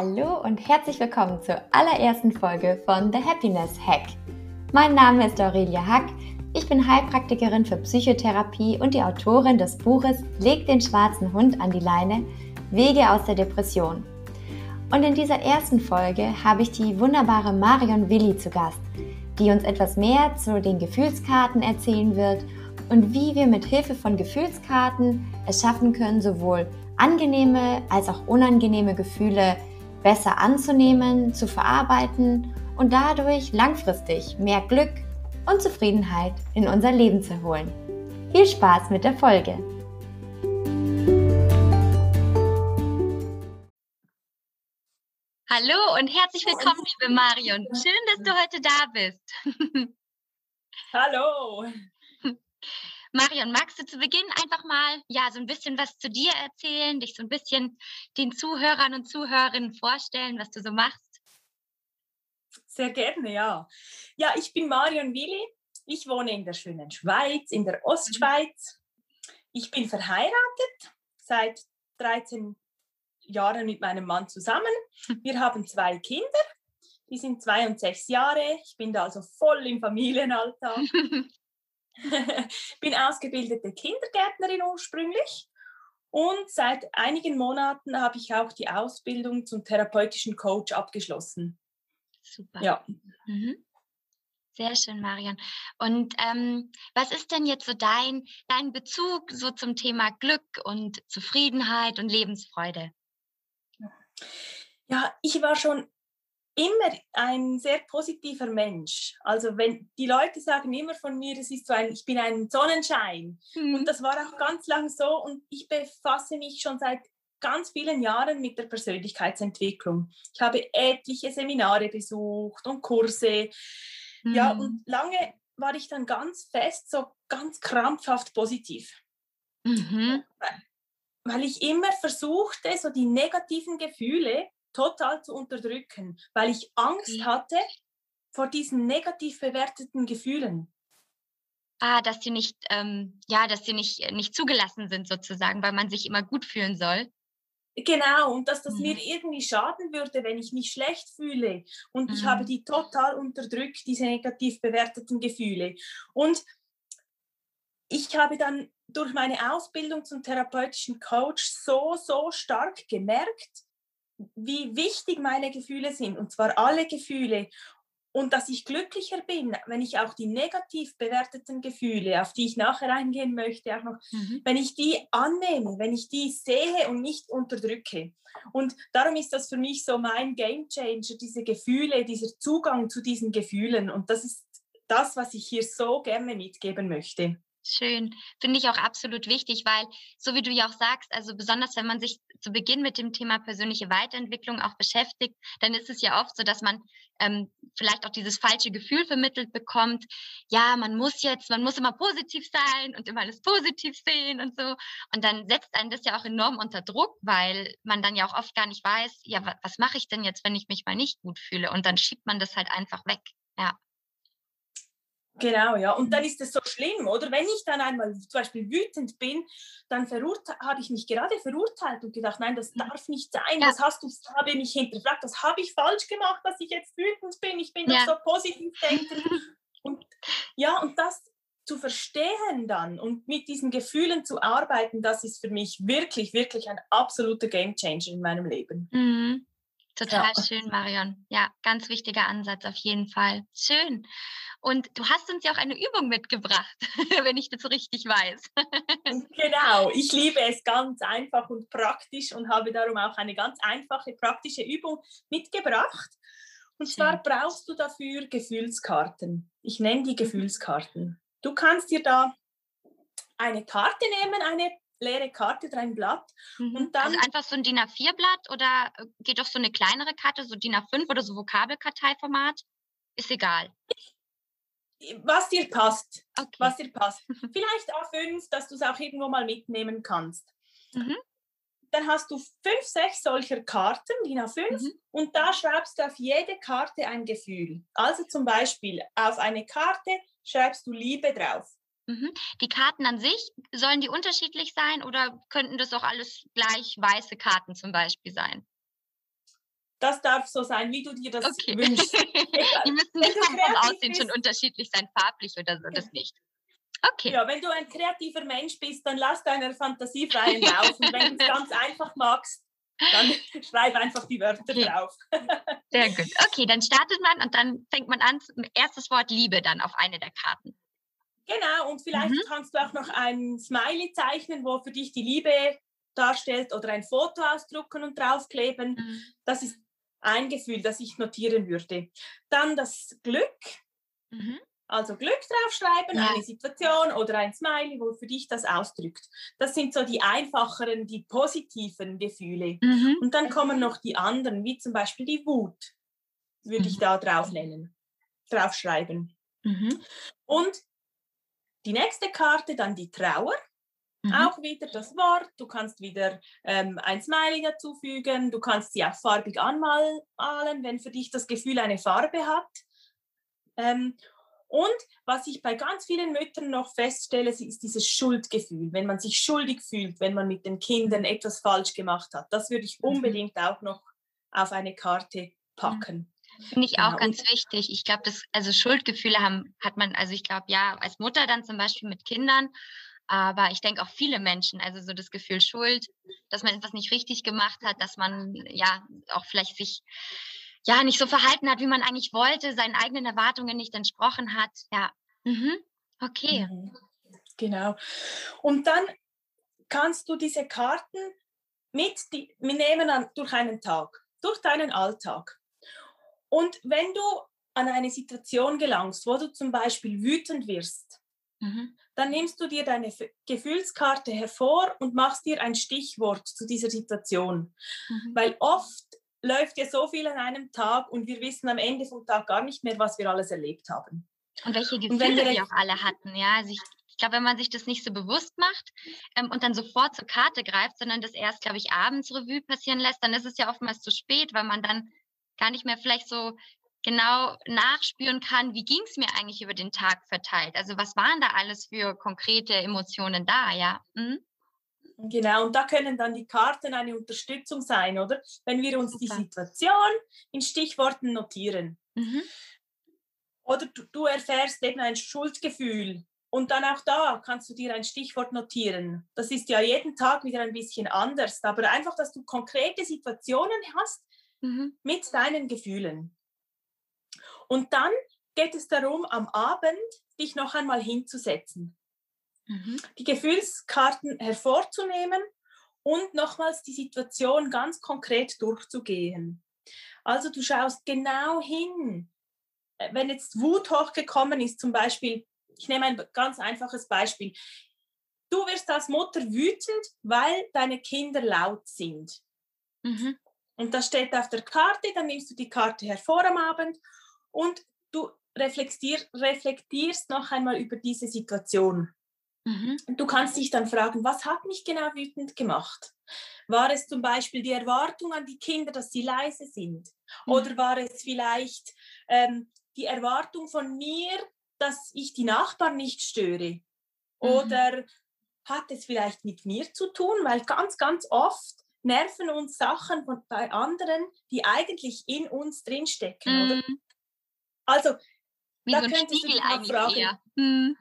Hallo und herzlich willkommen zur allerersten Folge von The Happiness Hack. Mein Name ist Aurelia Hack. Ich bin Heilpraktikerin für Psychotherapie und die Autorin des Buches Leg den schwarzen Hund an die Leine, Wege aus der Depression. Und in dieser ersten Folge habe ich die wunderbare Marion Willi zu Gast, die uns etwas mehr zu den Gefühlskarten erzählen wird und wie wir mit Hilfe von Gefühlskarten es schaffen können, sowohl angenehme als auch unangenehme Gefühle besser anzunehmen, zu verarbeiten und dadurch langfristig mehr Glück und Zufriedenheit in unser Leben zu holen. Viel Spaß mit der Folge! Hallo und herzlich willkommen, liebe Marion. Schön, dass du heute da bist. Hallo. Marion, magst du zu Beginn einfach mal ja so ein bisschen was zu dir erzählen, dich so ein bisschen den Zuhörern und Zuhörerinnen vorstellen, was du so machst? Sehr gerne, ja. Ja, ich bin Marion Willi. Ich wohne in der schönen Schweiz, in der Ostschweiz. Ich bin verheiratet seit 13 Jahren mit meinem Mann zusammen. Wir haben zwei Kinder. Die sind zwei und sechs Jahre. Ich bin da also voll im Familienalltag. bin ausgebildete Kindergärtnerin ursprünglich und seit einigen Monaten habe ich auch die Ausbildung zum therapeutischen Coach abgeschlossen. Super. Ja. Mhm. Sehr schön, Marion. Und ähm, was ist denn jetzt so dein, dein Bezug so zum Thema Glück und Zufriedenheit und Lebensfreude? Ja, ich war schon immer ein sehr positiver Mensch. Also wenn die Leute sagen immer von mir, es ist so ein, ich bin ein Sonnenschein. Mhm. Und das war auch ganz lang so. Und ich befasse mich schon seit ganz vielen Jahren mit der Persönlichkeitsentwicklung. Ich habe etliche Seminare besucht und Kurse. Mhm. Ja, und lange war ich dann ganz fest, so ganz krampfhaft positiv. Mhm. Weil ich immer versuchte, so die negativen Gefühle total zu unterdrücken, weil ich Angst hatte vor diesen negativ bewerteten Gefühlen. Ah, dass sie nicht, ähm, ja, dass sie nicht, äh, nicht zugelassen sind sozusagen, weil man sich immer gut fühlen soll. Genau, und dass das mhm. mir irgendwie schaden würde, wenn ich mich schlecht fühle. Und mhm. ich habe mhm. die total unterdrückt, diese negativ bewerteten Gefühle. Und ich habe dann durch meine Ausbildung zum therapeutischen Coach so, so stark gemerkt, wie wichtig meine Gefühle sind, und zwar alle Gefühle. Und dass ich glücklicher bin, wenn ich auch die negativ bewerteten Gefühle, auf die ich nachher eingehen möchte, auch noch, mhm. wenn ich die annehme, wenn ich die sehe und nicht unterdrücke. Und darum ist das für mich so mein Game Changer, diese Gefühle, dieser Zugang zu diesen Gefühlen. Und das ist das, was ich hier so gerne mitgeben möchte. Schön. Finde ich auch absolut wichtig, weil, so wie du ja auch sagst, also besonders wenn man sich zu Beginn mit dem Thema persönliche Weiterentwicklung auch beschäftigt, dann ist es ja oft so, dass man ähm, vielleicht auch dieses falsche Gefühl vermittelt bekommt. Ja, man muss jetzt, man muss immer positiv sein und immer alles positiv sehen und so. Und dann setzt einen das ja auch enorm unter Druck, weil man dann ja auch oft gar nicht weiß, ja, was, was mache ich denn jetzt, wenn ich mich mal nicht gut fühle? Und dann schiebt man das halt einfach weg. Ja. Genau, ja. Und dann ist es so schlimm, oder? Wenn ich dann einmal zum Beispiel wütend bin, dann habe ich mich gerade verurteilt und gedacht, nein, das darf nicht sein. Ja. Das hast du, habe mich hinterfragt, das habe ich falsch gemacht, dass ich jetzt wütend bin. Ich bin ja. doch so positiv denkend. und ja, und das zu verstehen dann und mit diesen Gefühlen zu arbeiten, das ist für mich wirklich, wirklich ein absoluter Gamechanger in meinem Leben. Mhm. Total ja. schön, Marion. Ja, ganz wichtiger Ansatz auf jeden Fall. Schön. Und du hast uns ja auch eine Übung mitgebracht, wenn ich das richtig weiß. genau, ich liebe es ganz einfach und praktisch und habe darum auch eine ganz einfache praktische Übung mitgebracht. Und Schön. zwar brauchst du dafür Gefühlskarten. Ich nenne die Gefühlskarten. Du kannst dir da eine Karte nehmen, eine leere Karte, ein Blatt. Mhm. Und dann also einfach so ein DIN A4-Blatt oder äh, geht doch so eine kleinere Karte, so DIN A5 oder so Vokabelkarteiformat? Ist egal was dir passt. Okay. Was dir passt. Vielleicht A5, dass du es auch irgendwo mal mitnehmen kannst. Mhm. Dann hast du fünf, sechs solcher Karten, DIN A5, mhm. und da schreibst du auf jede Karte ein Gefühl. Also zum Beispiel auf eine Karte schreibst du Liebe drauf. Mhm. Die Karten an sich, sollen die unterschiedlich sein oder könnten das auch alles gleich weiße Karten zum Beispiel sein? das darf so sein, wie du dir das okay. wünschst. Die müssen nicht vom, Aussehen schon unterschiedlich sein, farblich oder so, das nicht. Okay. Ja, wenn du ein kreativer Mensch bist, dann lass deiner Fantasie freien Lauf. Und wenn du es ganz einfach magst, dann schreib einfach die Wörter okay. drauf. Sehr gut. Okay, dann startet man und dann fängt man an, erstes Wort Liebe dann auf eine der Karten. Genau, und vielleicht mhm. kannst du auch noch ein Smiley zeichnen, wo für dich die Liebe darstellt oder ein Foto ausdrucken und draufkleben. Mhm. Das ist ein Gefühl, das ich notieren würde. Dann das Glück. Mhm. Also Glück draufschreiben, ja. eine Situation oder ein Smiley, wo für dich das ausdrückt. Das sind so die einfacheren, die positiven Gefühle. Mhm. Und dann kommen noch die anderen, wie zum Beispiel die Wut, würde mhm. ich da drauf nennen, draufschreiben. Mhm. Und die nächste Karte, dann die Trauer. Mhm. Auch wieder das Wort. Du kannst wieder ähm, ein Smiley dazufügen. Du kannst sie auch farbig anmalen, wenn für dich das Gefühl eine Farbe hat. Ähm, und was ich bei ganz vielen Müttern noch feststelle, ist dieses Schuldgefühl, wenn man sich schuldig fühlt, wenn man mit den Kindern etwas falsch gemacht hat. Das würde ich mhm. unbedingt auch noch auf eine Karte packen. Finde ich auch genau. ganz wichtig. Ich glaube, das, also Schuldgefühle haben, hat man, also ich glaube, ja, als Mutter dann zum Beispiel mit Kindern, aber ich denke auch viele Menschen, also so das Gefühl Schuld, dass man etwas nicht richtig gemacht hat, dass man ja auch vielleicht sich ja nicht so verhalten hat, wie man eigentlich wollte, seinen eigenen Erwartungen nicht entsprochen hat. Ja, mhm. okay. Mhm. Genau. Und dann kannst du diese Karten mit, die, nehmen an, durch einen Tag, durch deinen Alltag. Und wenn du an eine Situation gelangst, wo du zum Beispiel wütend wirst, mhm. dann nimmst du dir deine Gefühlskarte hervor und machst dir ein Stichwort zu dieser Situation. Mhm. Weil oft läuft ja so viel an einem Tag und wir wissen am Ende vom Tag gar nicht mehr, was wir alles erlebt haben. Und welche Gefühle und wir, wir auch alle hatten. Ja, also ich, ich glaube, wenn man sich das nicht so bewusst macht ähm, und dann sofort zur Karte greift, sondern das erst, glaube ich, abends Revue passieren lässt, dann ist es ja oftmals zu spät, weil man dann gar nicht mehr vielleicht so genau nachspüren kann, wie ging es mir eigentlich über den Tag verteilt. Also was waren da alles für konkrete Emotionen da, ja? Mhm. Genau, und da können dann die Karten eine Unterstützung sein, oder? Wenn wir uns Super. die Situation in Stichworten notieren. Mhm. Oder du, du erfährst eben ein Schuldgefühl und dann auch da kannst du dir ein Stichwort notieren. Das ist ja jeden Tag wieder ein bisschen anders, aber einfach, dass du konkrete Situationen hast mhm. mit deinen Gefühlen. Und dann geht es darum, am Abend dich noch einmal hinzusetzen Mhm. die Gefühlskarten hervorzunehmen und nochmals die Situation ganz konkret durchzugehen. Also du schaust genau hin. Äh, wenn jetzt Wut hochgekommen ist, zum Beispiel, ich nehme ein ganz einfaches Beispiel. Du wirst als Mutter wütend, weil deine Kinder laut sind. Mhm. Und das steht auf der Karte, dann nimmst du die Karte hervor am Abend und du reflektier, reflektierst noch einmal über diese Situation. Mhm. Du kannst dich dann fragen, was hat mich genau wütend gemacht? War es zum Beispiel die Erwartung an die Kinder, dass sie leise sind? Mhm. Oder war es vielleicht ähm, die Erwartung von mir, dass ich die Nachbarn nicht störe? Mhm. Oder hat es vielleicht mit mir zu tun? Weil ganz, ganz oft nerven uns Sachen von, bei anderen, die eigentlich in uns drinstecken, oder? Mhm. Also, Wie da so könntest Spiegel du dich fragen, mhm.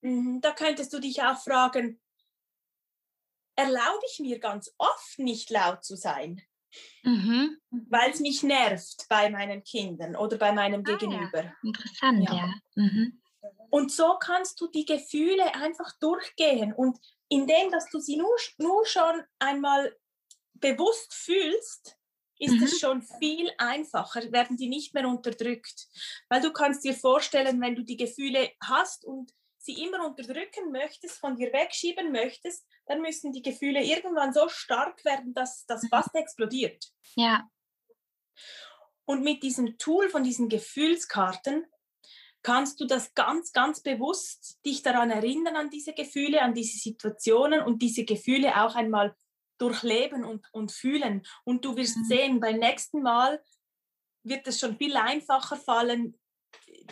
Mhm, da könntest du dich auch fragen, erlaube ich mir ganz oft nicht laut zu sein, mhm. weil es mich nervt bei meinen Kindern oder bei meinem ah, Gegenüber. Ja. Interessant, ja. ja. Mhm. Und so kannst du die Gefühle einfach durchgehen und indem, dass du sie nur, nur schon einmal bewusst fühlst, ist mhm. es schon viel einfacher, werden die nicht mehr unterdrückt. Weil du kannst dir vorstellen, wenn du die Gefühle hast und sie immer unterdrücken möchtest, von dir wegschieben möchtest, dann müssen die Gefühle irgendwann so stark werden, dass das mhm. fast explodiert. Ja. Und mit diesem Tool von diesen Gefühlskarten kannst du das ganz, ganz bewusst dich daran erinnern, an diese Gefühle, an diese Situationen und diese Gefühle auch einmal durchleben und, und fühlen. Und du wirst mhm. sehen, beim nächsten Mal wird es schon viel einfacher fallen,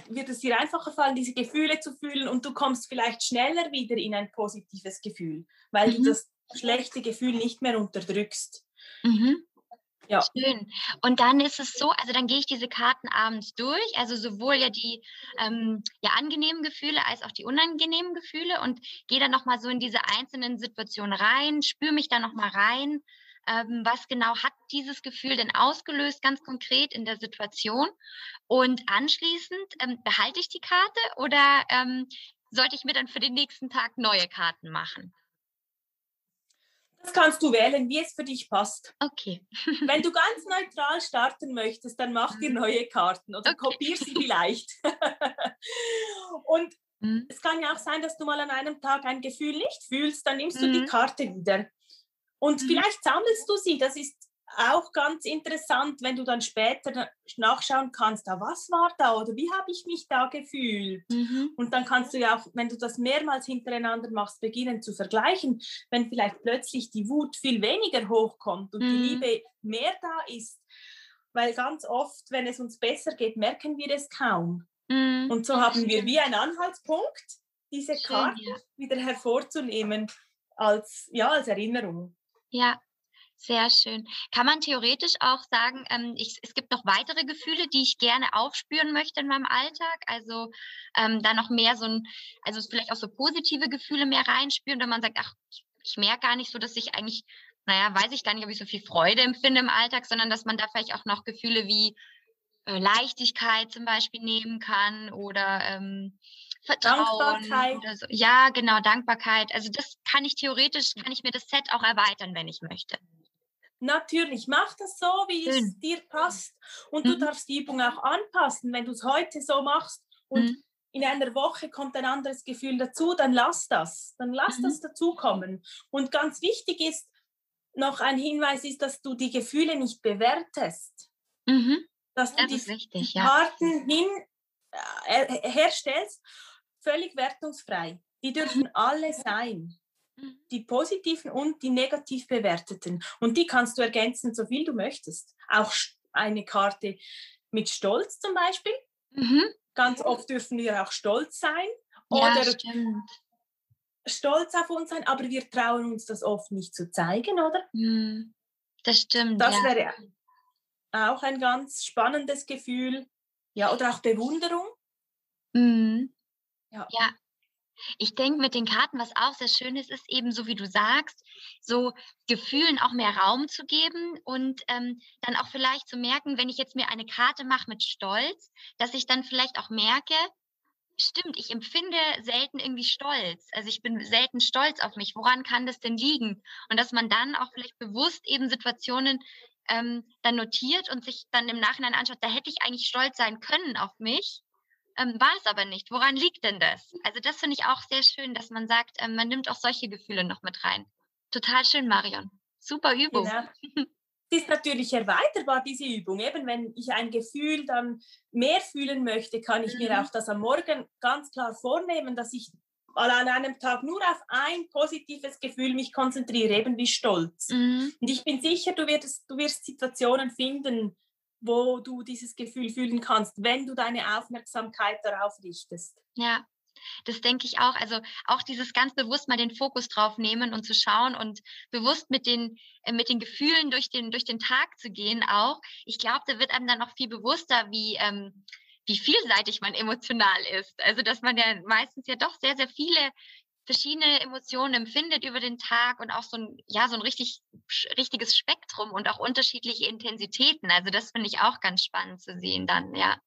wird es dir einfacher fallen, diese Gefühle zu fühlen und du kommst vielleicht schneller wieder in ein positives Gefühl, weil mhm. du das schlechte Gefühl nicht mehr unterdrückst. Mhm. Ja. Schön. Und dann ist es so, also dann gehe ich diese Karten abends durch, also sowohl ja die ähm, ja, angenehmen Gefühle als auch die unangenehmen Gefühle und gehe dann nochmal so in diese einzelnen Situationen rein, spüre mich da nochmal rein. Ähm, was genau hat dieses Gefühl denn ausgelöst, ganz konkret in der Situation? Und anschließend ähm, behalte ich die Karte oder ähm, sollte ich mir dann für den nächsten Tag neue Karten machen? Das kannst du wählen, wie es für dich passt. Okay. Wenn du ganz neutral starten möchtest, dann mach dir mhm. neue Karten oder okay. kopier sie vielleicht. und mhm. es kann ja auch sein, dass du mal an einem Tag ein Gefühl nicht fühlst, dann nimmst du die mhm. Karte wieder. Und mhm. vielleicht sammelst du sie. Das ist auch ganz interessant, wenn du dann später nachschauen kannst, ah, was war da oder wie habe ich mich da gefühlt. Mhm. Und dann kannst du ja auch, wenn du das mehrmals hintereinander machst, beginnen zu vergleichen, wenn vielleicht plötzlich die Wut viel weniger hochkommt und mhm. die Liebe mehr da ist. Weil ganz oft, wenn es uns besser geht, merken wir es kaum. Mhm. Und so haben wir wie einen Anhaltspunkt, diese Karte ja. wieder hervorzunehmen als, ja, als Erinnerung. Ja, sehr schön. Kann man theoretisch auch sagen, ähm, ich, es gibt noch weitere Gefühle, die ich gerne aufspüren möchte in meinem Alltag? Also ähm, da noch mehr so ein, also vielleicht auch so positive Gefühle mehr reinspüren, wenn man sagt, ach, ich, ich merke gar nicht so, dass ich eigentlich, naja, weiß ich gar nicht, ob ich so viel Freude empfinde im Alltag, sondern dass man da vielleicht auch noch Gefühle wie äh, Leichtigkeit zum Beispiel nehmen kann oder ähm, Vertrauen oder so. Ja, genau, Dankbarkeit. Also das kann ich theoretisch, kann ich mir das Set auch erweitern, wenn ich möchte. Natürlich, mach das so, wie Schön. es dir passt. Und mhm. du darfst die Übung auch anpassen. Wenn du es heute so machst und mhm. in einer Woche kommt ein anderes Gefühl dazu, dann lass das. Dann lass mhm. das dazukommen. Und ganz wichtig ist, noch ein Hinweis ist, dass du die Gefühle nicht bewertest. Mhm. Dass du das die richtig, Karten ja. hin, äh, herstellst, völlig wertungsfrei. Die dürfen alle sein. Mhm. die positiven und die negativ bewerteten. Und die kannst du ergänzen, so viel du möchtest. Auch eine Karte mit Stolz zum Beispiel. Mhm. Ganz oft dürfen wir auch stolz sein. Oder ja, stimmt. stolz auf uns sein, aber wir trauen uns das oft nicht zu zeigen, oder? Mhm. Das stimmt. Das ja. wäre auch ein ganz spannendes Gefühl. Ja, oder auch Bewunderung. Mhm. Ja. ja, ich denke, mit den Karten, was auch sehr schön ist, ist eben so, wie du sagst, so Gefühlen auch mehr Raum zu geben und ähm, dann auch vielleicht zu merken, wenn ich jetzt mir eine Karte mache mit Stolz, dass ich dann vielleicht auch merke, stimmt, ich empfinde selten irgendwie Stolz. Also ich bin selten stolz auf mich. Woran kann das denn liegen? Und dass man dann auch vielleicht bewusst eben Situationen ähm, dann notiert und sich dann im Nachhinein anschaut, da hätte ich eigentlich stolz sein können auf mich ähm, war es aber nicht. Woran liegt denn das? Also das finde ich auch sehr schön, dass man sagt, ähm, man nimmt auch solche Gefühle noch mit rein. Total schön, Marion. Super Übung. Genau. Es ist natürlich erweiterbar, diese Übung. Eben wenn ich ein Gefühl dann mehr fühlen möchte, kann ich mhm. mir auch das am Morgen ganz klar vornehmen, dass ich mal an einem Tag nur auf ein positives Gefühl mich konzentriere, eben wie Stolz. Mhm. Und ich bin sicher, du wirst, du wirst Situationen finden, wo du dieses Gefühl fühlen kannst, wenn du deine Aufmerksamkeit darauf richtest. Ja, das denke ich auch. Also auch dieses ganz bewusst mal den Fokus drauf nehmen und zu schauen und bewusst mit den, äh, mit den Gefühlen durch den, durch den Tag zu gehen auch. Ich glaube, da wird einem dann noch viel bewusster, wie, ähm, wie vielseitig man emotional ist. Also dass man ja meistens ja doch sehr, sehr viele verschiedene Emotionen empfindet über den Tag und auch so ein, ja, so ein richtig, richtiges Spektrum und auch unterschiedliche Intensitäten. Also das finde ich auch ganz spannend zu sehen dann, ja.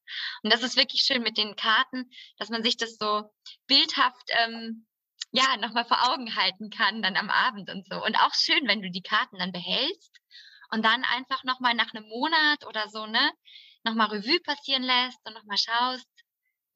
Und das ist wirklich schön mit den Karten, dass man sich das so bildhaft, ähm, ja, nochmal vor Augen halten kann dann am Abend und so. Und auch schön, wenn du die Karten dann behältst und dann einfach nochmal nach einem Monat oder so, ne, nochmal Revue passieren lässt und nochmal schaust,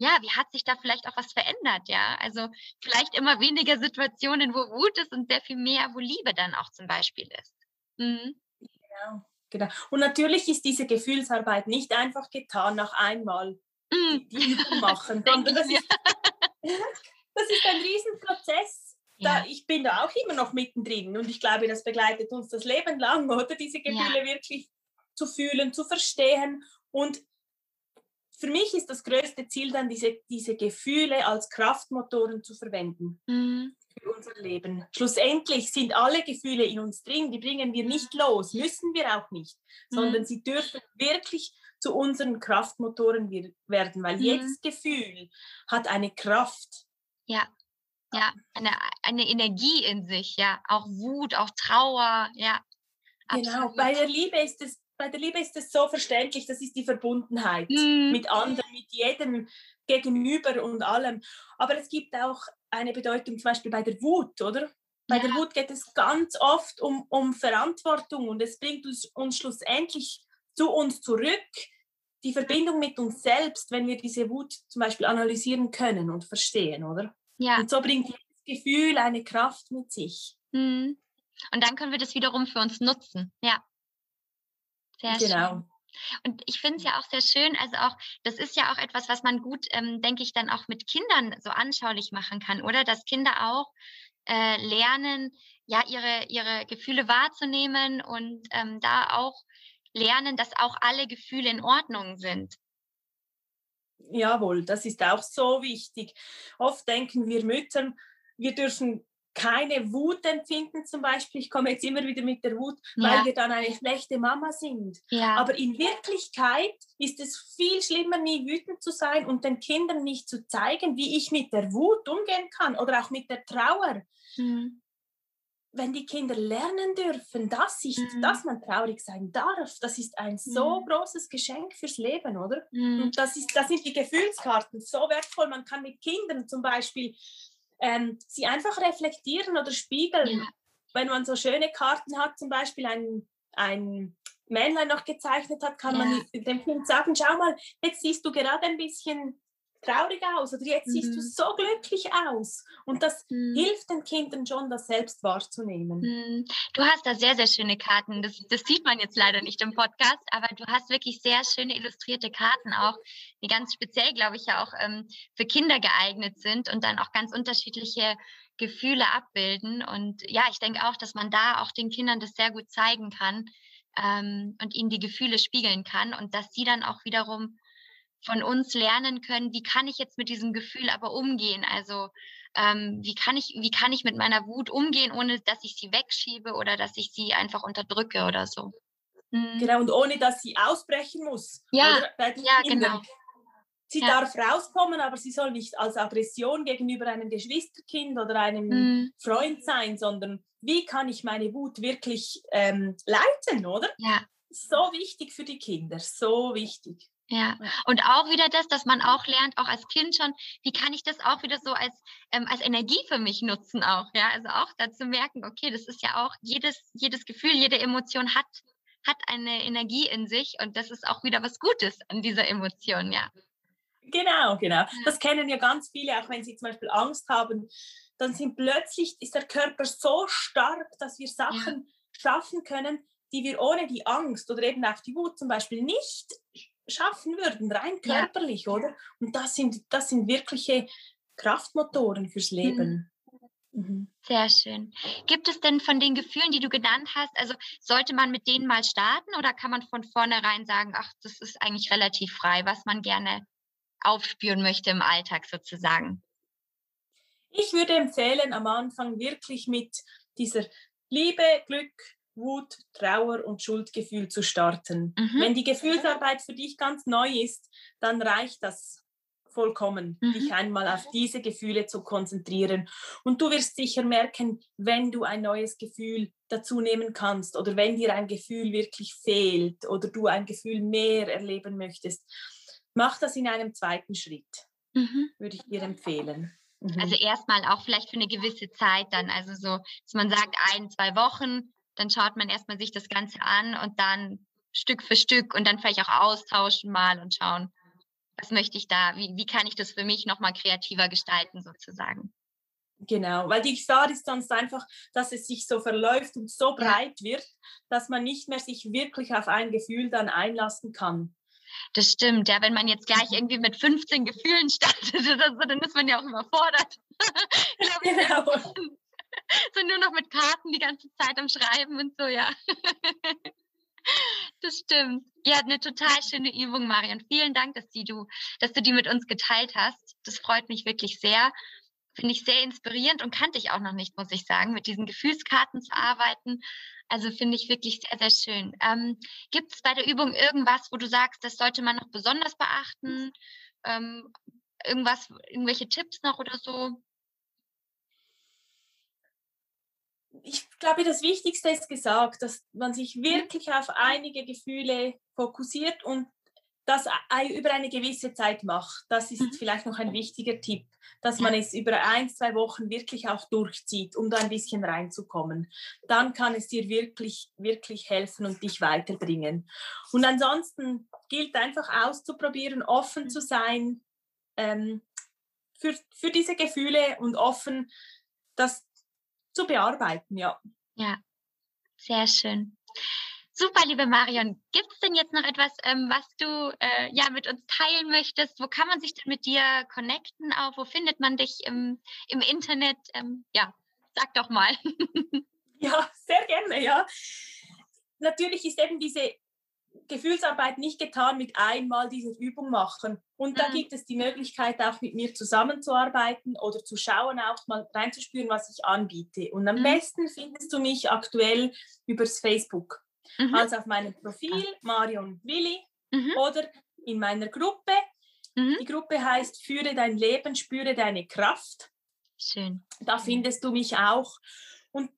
ja, wie hat sich da vielleicht auch was verändert, ja? Also vielleicht immer weniger Situationen, wo Wut ist und sehr viel mehr, wo Liebe dann auch zum Beispiel ist. Mhm. Genau, genau. Und natürlich ist diese Gefühlsarbeit nicht einfach getan nach einmal mhm. die Übung machen, sondern das ist, das ist ein Riesenprozess. Da, ich bin da auch immer noch mittendrin und ich glaube, das begleitet uns das Leben lang, oder? Diese Gefühle ja. wirklich zu fühlen, zu verstehen und für mich ist das größte Ziel dann, diese, diese Gefühle als Kraftmotoren zu verwenden. Mhm. für unser Leben. Schlussendlich sind alle Gefühle in uns drin, die bringen wir nicht los, müssen wir auch nicht, mhm. sondern sie dürfen wirklich zu unseren Kraftmotoren werden, weil mhm. jedes Gefühl hat eine Kraft. Ja, ja, eine, eine Energie in sich, ja, auch Wut, auch Trauer, ja. Genau, bei der Liebe ist es bei der Liebe ist es so verständlich, das ist die Verbundenheit mhm. mit anderen, mit jedem Gegenüber und allem. Aber es gibt auch eine Bedeutung zum Beispiel bei der Wut, oder? Bei ja. der Wut geht es ganz oft um, um Verantwortung und es bringt uns, uns schlussendlich zu uns zurück, die Verbindung mit uns selbst, wenn wir diese Wut zum Beispiel analysieren können und verstehen, oder? Ja. Und so bringt jedes Gefühl eine Kraft mit sich. Mhm. Und dann können wir das wiederum für uns nutzen. Ja. Sehr genau. schön. Und ich finde es ja auch sehr schön, also auch, das ist ja auch etwas, was man gut, ähm, denke ich, dann auch mit Kindern so anschaulich machen kann, oder? Dass Kinder auch äh, lernen, ja, ihre, ihre Gefühle wahrzunehmen und ähm, da auch lernen, dass auch alle Gefühle in Ordnung sind. Jawohl, das ist auch so wichtig. Oft denken wir Müttern, wir dürfen keine Wut empfinden zum Beispiel. Ich komme jetzt immer wieder mit der Wut, ja. weil wir dann eine schlechte Mama sind. Ja. Aber in Wirklichkeit ist es viel schlimmer, nie wütend zu sein und den Kindern nicht zu zeigen, wie ich mit der Wut umgehen kann oder auch mit der Trauer. Mhm. Wenn die Kinder lernen dürfen, dass, ich, mhm. dass man traurig sein darf, das ist ein so mhm. großes Geschenk fürs Leben, oder? Mhm. Und das, ist, das sind die Gefühlskarten so wertvoll. Man kann mit Kindern zum Beispiel ähm, sie einfach reflektieren oder spiegeln. Ja. Wenn man so schöne Karten hat, zum Beispiel ein, ein Männlein noch gezeichnet hat, kann ja. man dem Kind sagen, schau mal, jetzt siehst du gerade ein bisschen traurig aus oder jetzt mhm. siehst du mhm. so glücklich aus. Und das mhm. hilft den Kindern schon, das selbst wahrzunehmen. Mhm. Du hast da sehr, sehr schöne Karten. Das, das sieht man jetzt leider nicht im Podcast, aber du hast wirklich sehr schöne illustrierte Karten auch, die ganz speziell, glaube ich, ja auch ähm, für Kinder geeignet sind und dann auch ganz unterschiedliche Gefühle abbilden. Und ja, ich denke auch, dass man da auch den Kindern das sehr gut zeigen kann. Ähm, und ihnen die Gefühle spiegeln kann und dass sie dann auch wiederum von uns lernen können, wie kann ich jetzt mit diesem Gefühl aber umgehen? Also ähm, wie, kann ich, wie kann ich mit meiner Wut umgehen, ohne dass ich sie wegschiebe oder dass ich sie einfach unterdrücke oder so. Mhm. Genau, und ohne dass sie ausbrechen muss. Ja, ja genau. Sie ja. darf rauskommen, aber sie soll nicht als Aggression gegenüber einem Geschwisterkind oder einem mhm. Freund sein, sondern wie kann ich meine Wut wirklich ähm, leiten, oder? Ja. So wichtig für die Kinder, so wichtig. Ja, und auch wieder das, dass man auch lernt, auch als Kind schon, wie kann ich das auch wieder so als, ähm, als Energie für mich nutzen auch, ja, also auch dazu merken, okay, das ist ja auch, jedes, jedes Gefühl, jede Emotion hat, hat eine Energie in sich und das ist auch wieder was Gutes an dieser Emotion, ja. Genau, genau. Das kennen ja ganz viele, auch wenn sie zum Beispiel Angst haben, dann sind plötzlich, ist der Körper so stark, dass wir Sachen ja. schaffen können, die wir ohne die Angst oder eben auch die Wut zum Beispiel nicht schaffen würden, rein körperlich, ja. oder? Und das sind, das sind wirkliche Kraftmotoren fürs mhm. Leben. Mhm. Sehr schön. Gibt es denn von den Gefühlen, die du genannt hast, also sollte man mit denen mal starten oder kann man von vornherein sagen, ach, das ist eigentlich relativ frei, was man gerne aufspüren möchte im Alltag sozusagen? Ich würde empfehlen, am Anfang wirklich mit dieser Liebe, Glück, Wut, Trauer und Schuldgefühl zu starten. Mhm. Wenn die Gefühlsarbeit für dich ganz neu ist, dann reicht das vollkommen, mhm. dich einmal auf diese Gefühle zu konzentrieren. Und du wirst sicher merken, wenn du ein neues Gefühl dazu nehmen kannst oder wenn dir ein Gefühl wirklich fehlt oder du ein Gefühl mehr erleben möchtest, mach das in einem zweiten Schritt, mhm. würde ich dir empfehlen. Also mhm. erstmal auch vielleicht für eine gewisse Zeit dann, also so, dass man sagt, ein, zwei Wochen dann schaut man erstmal sich das Ganze an und dann Stück für Stück und dann vielleicht auch austauschen mal und schauen, was möchte ich da, wie, wie kann ich das für mich nochmal kreativer gestalten sozusagen. Genau, weil die Gefahr ist sonst einfach, dass es sich so verläuft und so breit wird, dass man nicht mehr sich wirklich auf ein Gefühl dann einlassen kann. Das stimmt, ja, wenn man jetzt gleich irgendwie mit 15 Gefühlen startet oder so, dann ist man ja auch überfordert. genau so nur noch mit Karten die ganze Zeit am Schreiben und so, ja. Das stimmt. Ja, eine total schöne Übung, Marian. Vielen Dank, dass, die du, dass du die mit uns geteilt hast. Das freut mich wirklich sehr. finde ich sehr inspirierend und kannte ich auch noch nicht, muss ich sagen, mit diesen Gefühlskarten zu arbeiten. Also finde ich wirklich sehr, sehr schön. Ähm, Gibt es bei der Übung irgendwas, wo du sagst, das sollte man noch besonders beachten? Ähm, irgendwas, irgendwelche Tipps noch oder so? Ich glaube, das Wichtigste ist gesagt, dass man sich mhm. wirklich auf einige Gefühle fokussiert und das über eine gewisse Zeit macht. Das ist mhm. vielleicht noch ein wichtiger Tipp, dass man es über ein, zwei Wochen wirklich auch durchzieht, um da ein bisschen reinzukommen. Dann kann es dir wirklich, wirklich helfen und dich weiterbringen. Und ansonsten gilt einfach auszuprobieren, offen zu sein ähm, für, für diese Gefühle und offen, das zu bearbeiten, ja. Ja, sehr schön. Super, liebe Marion. Gibt es denn jetzt noch etwas, ähm, was du äh, ja mit uns teilen möchtest? Wo kann man sich denn mit dir connecten? Auch wo findet man dich im, im Internet? Ähm, ja, sag doch mal. ja, sehr gerne, ja. Natürlich ist eben diese Gefühlsarbeit nicht getan mit einmal diese Übung machen. Und da mhm. gibt es die Möglichkeit, auch mit mir zusammenzuarbeiten oder zu schauen, auch mal reinzuspüren, was ich anbiete. Und am mhm. besten findest du mich aktuell übers Facebook mhm. also auf meinem Profil Marion Willi mhm. oder in meiner Gruppe. Mhm. Die Gruppe heißt Führe dein Leben, spüre deine Kraft. Schön. Da findest du mich auch. Und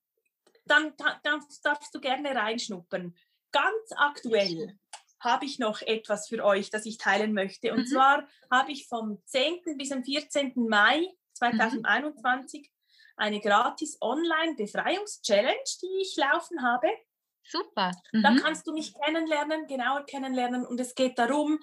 dann, dann darfst du gerne reinschnuppern. Ganz aktuell habe ich noch etwas für euch, das ich teilen möchte. Und mhm. zwar habe ich vom 10. bis zum 14. Mai 2021 mhm. eine gratis Online-Befreiungs-Challenge, die ich laufen habe. Super. Mhm. Da kannst du mich kennenlernen, genauer kennenlernen. Und es geht darum,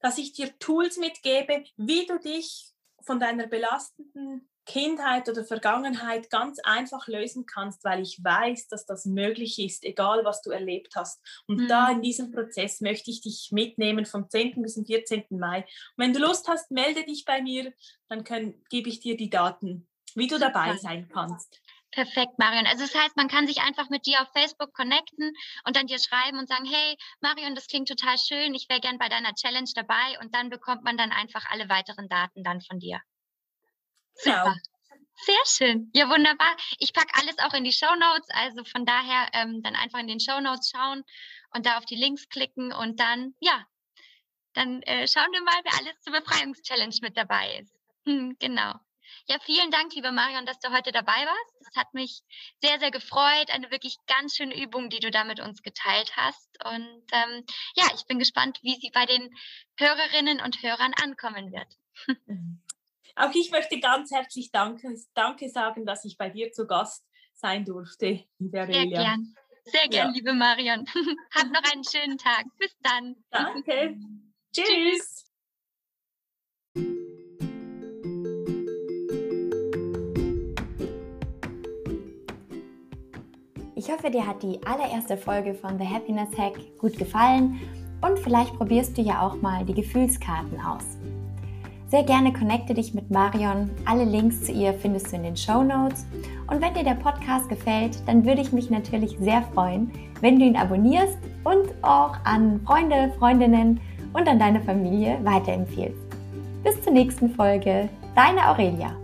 dass ich dir Tools mitgebe, wie du dich von deiner belastenden Kindheit oder Vergangenheit ganz einfach lösen kannst, weil ich weiß, dass das möglich ist, egal was du erlebt hast. Und mhm. da in diesem Prozess möchte ich dich mitnehmen vom 10. bis zum 14. Mai. Und wenn du Lust hast, melde dich bei mir, dann gebe ich dir die Daten, wie du dabei sein kannst. Perfekt, Marion. Also das heißt, man kann sich einfach mit dir auf Facebook connecten und dann dir schreiben und sagen, hey, Marion, das klingt total schön, ich wäre gern bei deiner Challenge dabei und dann bekommt man dann einfach alle weiteren Daten dann von dir. Super. Genau. Sehr schön. Ja, wunderbar. Ich packe alles auch in die Show Notes, also von daher ähm, dann einfach in den Show Notes schauen und da auf die Links klicken und dann, ja, dann äh, schauen wir mal, wer alles zur Befreiungschallenge mit dabei ist. Hm, genau. Ja, vielen Dank, liebe Marion, dass du heute dabei warst. Es hat mich sehr, sehr gefreut. Eine wirklich ganz schöne Übung, die du da mit uns geteilt hast. Und ähm, ja, ich bin gespannt, wie sie bei den Hörerinnen und Hörern ankommen wird. Auch ich möchte ganz herzlich danke, danke sagen, dass ich bei dir zu Gast sein durfte, liebe Aurelia. Sehr gern. Sehr gern, ja. liebe Marion. Hab noch einen schönen Tag. Bis dann. Danke. Tschüss. Ich hoffe, dir hat die allererste Folge von The Happiness Hack gut gefallen und vielleicht probierst du ja auch mal die Gefühlskarten aus. Sehr gerne connecte dich mit Marion. Alle Links zu ihr findest du in den Show Notes. Und wenn dir der Podcast gefällt, dann würde ich mich natürlich sehr freuen, wenn du ihn abonnierst und auch an Freunde, Freundinnen und an deine Familie weiterempfiehlst. Bis zur nächsten Folge. Deine Aurelia.